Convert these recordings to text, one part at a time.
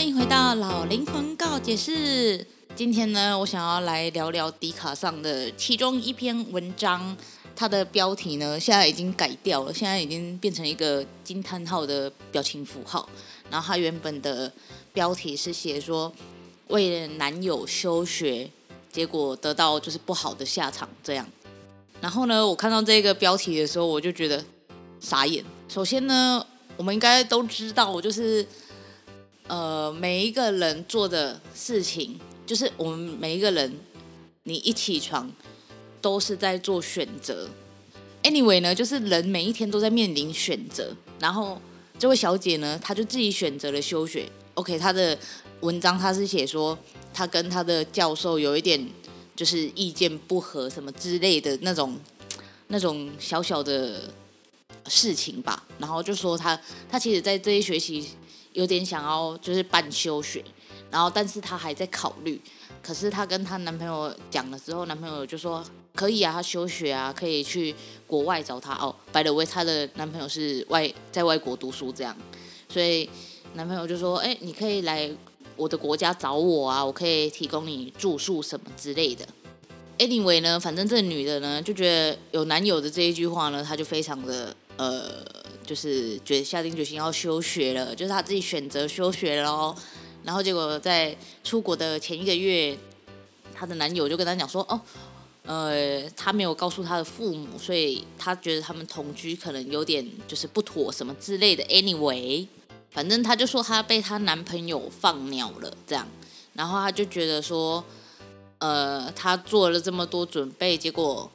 欢迎回到老灵魂告解室。今天呢，我想要来聊聊迪卡上的其中一篇文章。它的标题呢，现在已经改掉了，现在已经变成一个惊叹号的表情符号。然后它原本的标题是写说，为了男友休学，结果得到就是不好的下场这样。然后呢，我看到这个标题的时候，我就觉得傻眼。首先呢，我们应该都知道，就是。呃，每一个人做的事情，就是我们每一个人，你一起床都是在做选择。Anyway 呢，就是人每一天都在面临选择。然后这位小姐呢，她就自己选择了休学。OK，她的文章她是写说，她跟她的教授有一点就是意见不合什么之类的那种那种小小的事情吧。然后就说她她其实在这一学期。有点想要就是办休学，然后但是她还在考虑。可是她跟她男朋友讲了之后，男朋友就说可以啊，她休学啊，可以去国外找她哦。by the way，她的男朋友是外在外国读书这样，所以男朋友就说，哎，你可以来我的国家找我啊，我可以提供你住宿什么之类的。Anyway 呢，反正这女的呢就觉得有男友的这一句话呢，她就非常的呃。就是决定下定决心要休学了，就是她自己选择休学喽。然后结果在出国的前一个月，她的男友就跟她讲说：“哦，呃，她没有告诉她的父母，所以她觉得他们同居可能有点就是不妥什么之类的。”Anyway，反正她就说她被她男朋友放鸟了这样，然后她就觉得说：“呃，她做了这么多准备，结果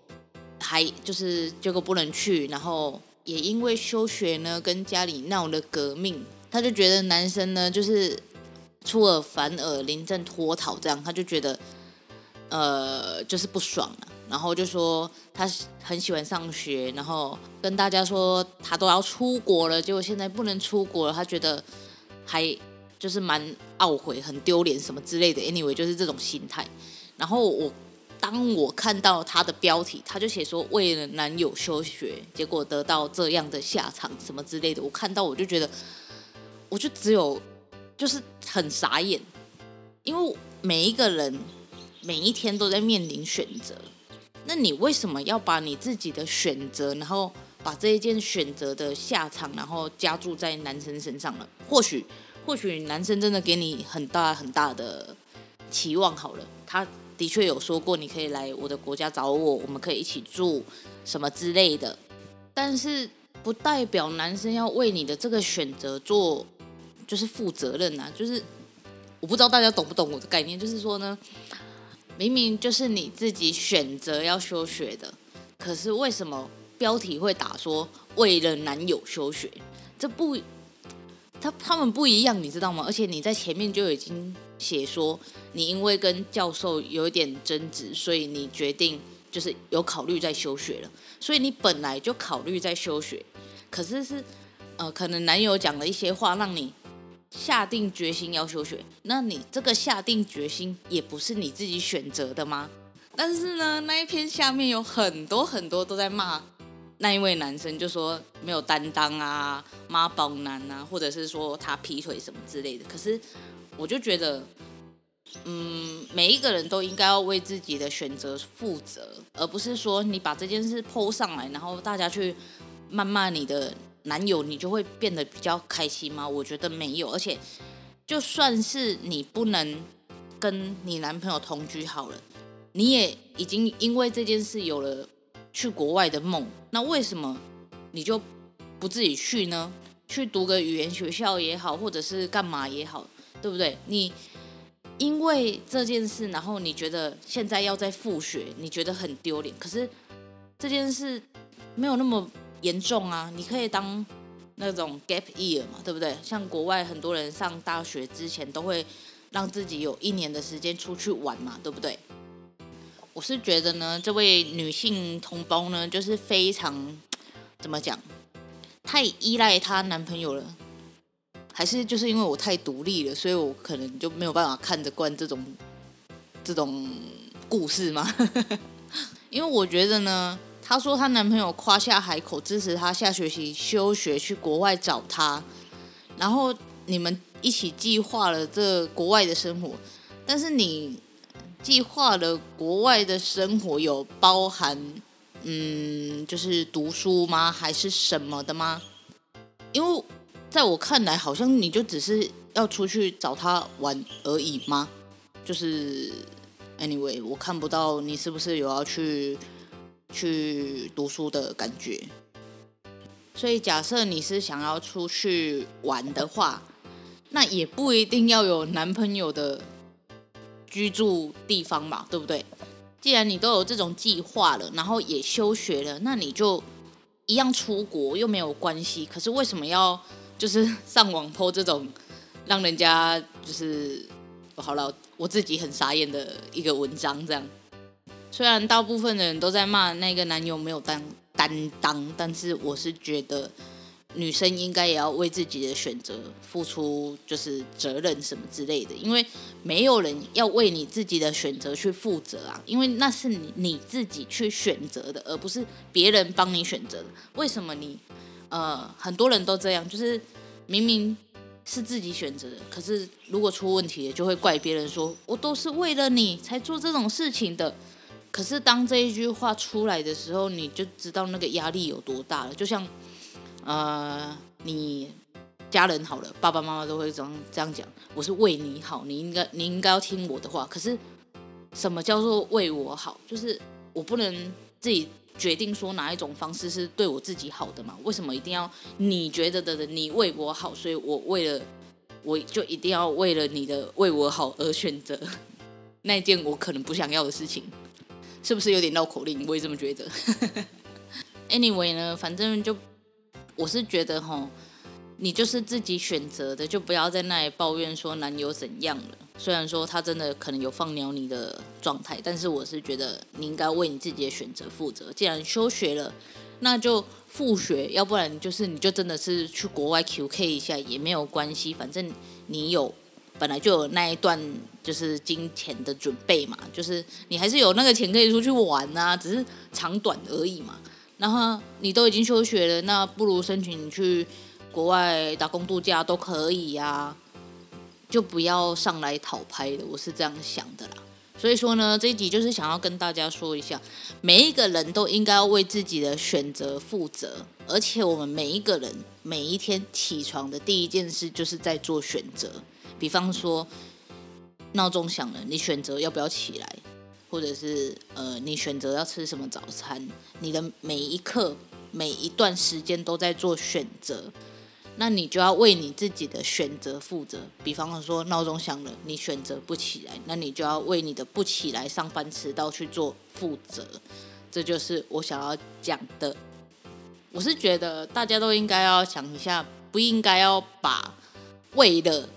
还就是结果不能去，然后。”也因为休学呢，跟家里闹了革命，他就觉得男生呢就是出尔反尔、临阵脱逃这样，他就觉得呃就是不爽了，然后就说他很喜欢上学，然后跟大家说他都要出国了，结果现在不能出国了，他觉得还就是蛮懊悔、很丢脸什么之类的。Anyway，就是这种心态，然后我。当我看到他的标题，他就写说为了男友休学，结果得到这样的下场什么之类的。我看到我就觉得，我就只有就是很傻眼，因为每一个人每一天都在面临选择，那你为什么要把你自己的选择，然后把这一件选择的下场，然后加注在男生身上呢？或许或许男生真的给你很大很大的期望好了，他。的确有说过，你可以来我的国家找我，我们可以一起住什么之类的。但是不代表男生要为你的这个选择做就是负责任啊。就是我不知道大家懂不懂我的概念，就是说呢，明明就是你自己选择要休学的，可是为什么标题会打说为了男友休学？这不，他他们不一样，你知道吗？而且你在前面就已经。写说你因为跟教授有一点争执，所以你决定就是有考虑在休学了。所以你本来就考虑在休学，可是是呃可能男友讲了一些话，让你下定决心要休学。那你这个下定决心也不是你自己选择的吗？但是呢，那一篇下面有很多很多都在骂那一位男生，就说没有担当啊，妈宝男啊，或者是说他劈腿什么之类的。可是。我就觉得，嗯，每一个人都应该要为自己的选择负责，而不是说你把这件事 PO 上来，然后大家去谩骂你的男友，你就会变得比较开心吗？我觉得没有，而且就算是你不能跟你男朋友同居好了，你也已经因为这件事有了去国外的梦，那为什么你就不自己去呢？去读个语言学校也好，或者是干嘛也好，对不对？你因为这件事，然后你觉得现在要再复学，你觉得很丢脸。可是这件事没有那么严重啊，你可以当那种 gap year 嘛，对不对？像国外很多人上大学之前都会让自己有一年的时间出去玩嘛，对不对？我是觉得呢，这位女性同胞呢，就是非常怎么讲？太依赖她男朋友了，还是就是因为我太独立了，所以我可能就没有办法看得惯这种这种故事吗？因为我觉得呢，她说她男朋友夸下海口支持她下学期休学去国外找她，然后你们一起计划了这国外的生活，但是你计划了国外的生活有包含？嗯，就是读书吗？还是什么的吗？因为在我看来，好像你就只是要出去找他玩而已吗？就是 anyway，我看不到你是不是有要去去读书的感觉。所以假设你是想要出去玩的话，那也不一定要有男朋友的居住地方嘛，对不对？既然你都有这种计划了，然后也休学了，那你就一样出国又没有关系。可是为什么要就是上网 po 这种让人家就是好了，我自己很傻眼的一个文章？这样，虽然大部分的人都在骂那个男友没有担担当，但是我是觉得。女生应该也要为自己的选择付出，就是责任什么之类的，因为没有人要为你自己的选择去负责啊，因为那是你你自己去选择的，而不是别人帮你选择的。为什么你呃很多人都这样，就是明明是自己选择的，可是如果出问题了，就会怪别人说，我都是为了你才做这种事情的。可是当这一句话出来的时候，你就知道那个压力有多大了，就像。呃，你家人好了，爸爸妈妈都会这样这样讲。我是为你好，你应该你应该要听我的话。可是，什么叫做为我好？就是我不能自己决定说哪一种方式是对我自己好的嘛？为什么一定要你觉得的你为我好，所以我为了我就一定要为了你的为我好而选择 那件我可能不想要的事情？是不是有点绕口令？我也这么觉得。Anyway 呢，反正就。我是觉得齁，你就是自己选择的，就不要在那里抱怨说男友怎样了。虽然说他真的可能有放鸟你的状态，但是我是觉得你应该为你自己的选择负责。既然休学了，那就复学，要不然就是你就真的是去国外 QK 一下也没有关系。反正你有本来就有那一段就是金钱的准备嘛，就是你还是有那个钱可以出去玩啊，只是长短而已嘛。然后你都已经休学了，那不如申请去国外打工度假都可以呀，啊，就不要上来讨拍的，我是这样想的啦。所以说呢，这一集就是想要跟大家说一下，每一个人都应该要为自己的选择负责，而且我们每一个人每一天起床的第一件事就是在做选择。比方说，闹钟响了，你选择要不要起来。或者是呃，你选择要吃什么早餐，你的每一刻、每一段时间都在做选择，那你就要为你自己的选择负责。比方说，闹钟响了，你选择不起来，那你就要为你的不起来上班迟到去做负责。这就是我想要讲的。我是觉得大家都应该要想一下，不应该要把为了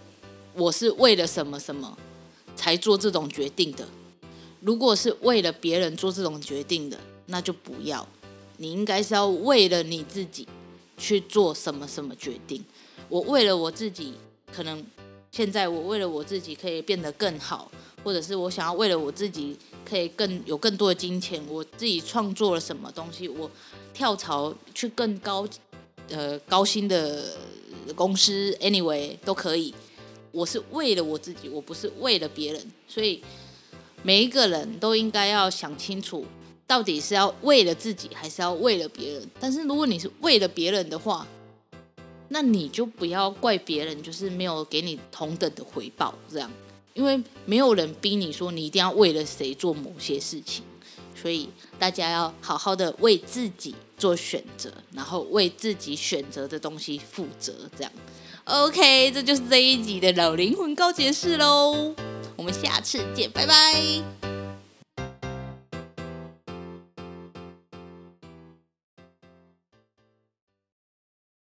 我是为了什么什么才做这种决定的。如果是为了别人做这种决定的，那就不要。你应该是要为了你自己去做什么什么决定。我为了我自己，可能现在我为了我自己可以变得更好，或者是我想要为了我自己可以更有更多的金钱，我自己创作了什么东西，我跳槽去更高呃高薪的公司，anyway 都可以。我是为了我自己，我不是为了别人，所以。每一个人都应该要想清楚，到底是要为了自己，还是要为了别人。但是如果你是为了别人的话，那你就不要怪别人，就是没有给你同等的回报，这样。因为没有人逼你说你一定要为了谁做某些事情，所以大家要好好的为自己做选择，然后为自己选择的东西负责。这样，OK，这就是这一集的老灵魂告解室喽。我们下次见，拜拜。